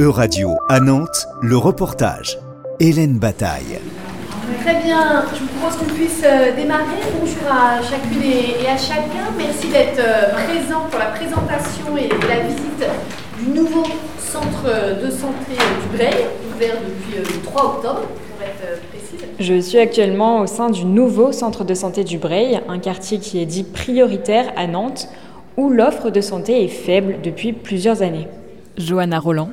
E-Radio à Nantes, le reportage. Hélène Bataille. Très bien, je vous propose qu'on puisse euh, démarrer. Bonjour à chacune et à chacun. Merci d'être euh, présent pour la présentation et la visite du nouveau centre de santé du Breil, ouvert depuis euh, le 3 octobre, pour être précise. Je suis actuellement au sein du nouveau centre de santé du Breil, un quartier qui est dit prioritaire à Nantes, où l'offre de santé est faible depuis plusieurs années. Johanna Roland,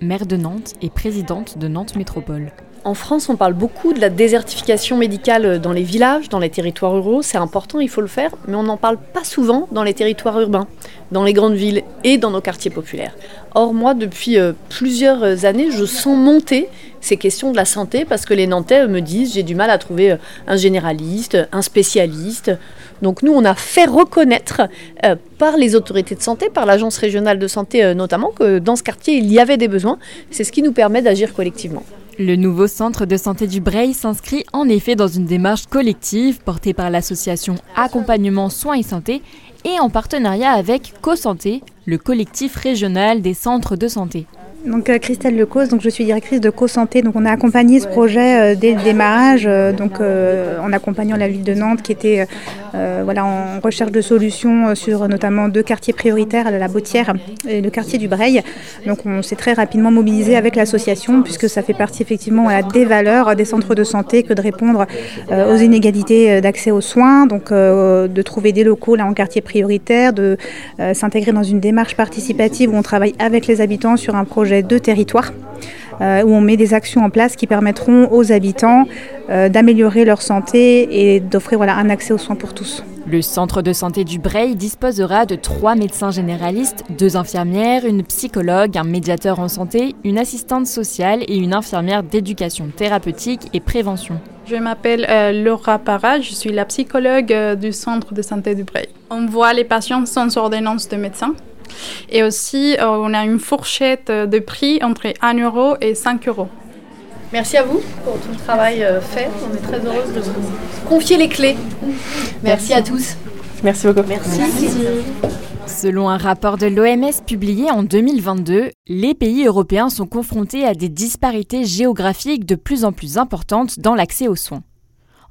maire de Nantes et présidente de Nantes Métropole. En France, on parle beaucoup de la désertification médicale dans les villages, dans les territoires ruraux. C'est important, il faut le faire, mais on n'en parle pas souvent dans les territoires urbains, dans les grandes villes et dans nos quartiers populaires. Or, moi, depuis euh, plusieurs années, je sens monter ces questions de la santé parce que les Nantais me disent j'ai du mal à trouver euh, un généraliste, un spécialiste. Donc nous, on a fait reconnaître euh, par les autorités de santé, par l'agence régionale de santé notamment, que dans ce quartier, il y avait des besoins. C'est ce qui nous permet d'agir collectivement. Le nouveau centre de santé du Breil s'inscrit en effet dans une démarche collective portée par l'association Accompagnement Soins et Santé et en partenariat avec CoSanté, le collectif régional des centres de santé. Donc euh, Christelle Lecause, donc je suis directrice de Co-Santé. Donc on a accompagné ce projet euh, dès le démarrage, euh, donc en accompagnant la ville de Nantes qui était voilà en recherche de solutions sur notamment deux quartiers prioritaires, la Bautière et le quartier du Breil. Donc on s'est très rapidement mobilisé avec l'association puisque ça fait partie effectivement des valeurs des centres de santé que de répondre aux inégalités d'accès aux soins, donc de trouver des locaux là en quartier prioritaire, de s'intégrer dans une démarche participative où on travaille avec les habitants sur un projet deux territoires euh, où on met des actions en place qui permettront aux habitants euh, d'améliorer leur santé et d'offrir voilà, un accès aux soins pour tous. Le centre de santé du Breil disposera de trois médecins généralistes, deux infirmières, une psychologue, un médiateur en santé, une assistante sociale et une infirmière d'éducation thérapeutique et prévention. Je m'appelle euh, Laura Parra, je suis la psychologue du centre de santé du Breil. On voit les patients sans ordonnance de médecin. Et aussi, euh, on a une fourchette de prix entre 1 euro et 5 euros. Merci à vous pour tout le travail euh, fait. On est très heureuse de vous confier les clés. Merci, à tous. Merci beaucoup. Merci. Selon un rapport de l'OMS publié en 2022, les pays européens sont confrontés à des disparités géographiques de plus en plus importantes dans l'accès aux soins.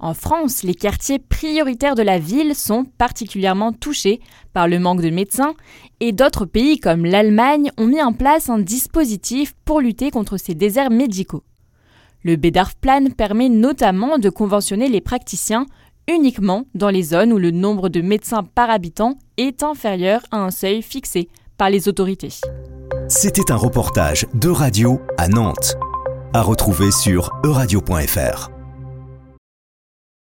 En France, les quartiers prioritaires de la ville sont particulièrement touchés par le manque de médecins et d'autres pays comme l'Allemagne ont mis en place un dispositif pour lutter contre ces déserts médicaux. Le Bedarfplan permet notamment de conventionner les praticiens uniquement dans les zones où le nombre de médecins par habitant est inférieur à un seuil fixé par les autorités. C'était un reportage de radio à Nantes, à retrouver sur euradio.fr.